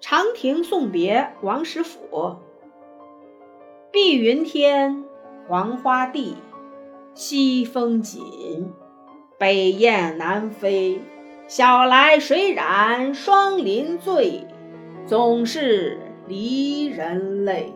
长亭送别王实甫。碧云天，黄花地，西风紧，北雁南飞。晓来谁染霜林醉？总是离人泪。